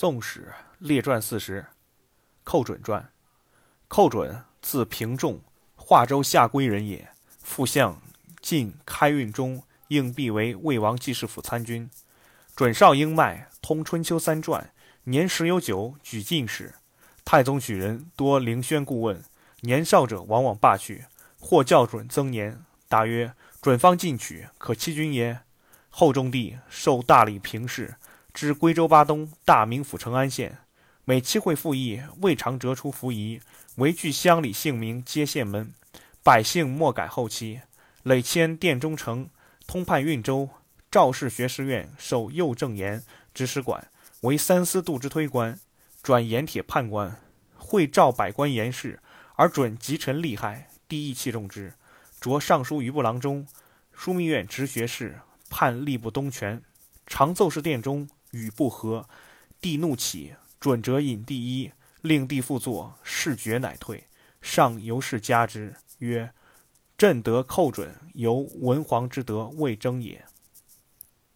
宋史列传四十，寇准传。寇准，字平仲，华州下归人也。副相晋开运中，应辟为魏王记事府参军。准少英迈，通春秋三传，年十有九举进士。太宗举人多凌轩顾问，年少者往往罢去，或校准增年。答曰：“准方进取，可欺君耶？”后中帝受大理平事。知归州巴东大名府成安县，每期会复议，未尝折出服仪，唯据乡里姓名皆县门，百姓莫改后期。累迁殿中丞，通判运州，赵氏学士院守右正言指使馆，为三司度之推官，转盐铁判官。会召百官言事，而准极臣厉害，帝意器重之，着尚书余部郎中，枢密院直学士，判吏部东权，常奏事殿中。语不合，帝怒起，准则引第一，令帝复坐，视决乃退。上由是加之，曰：“朕得寇准，由文皇之德未争也。”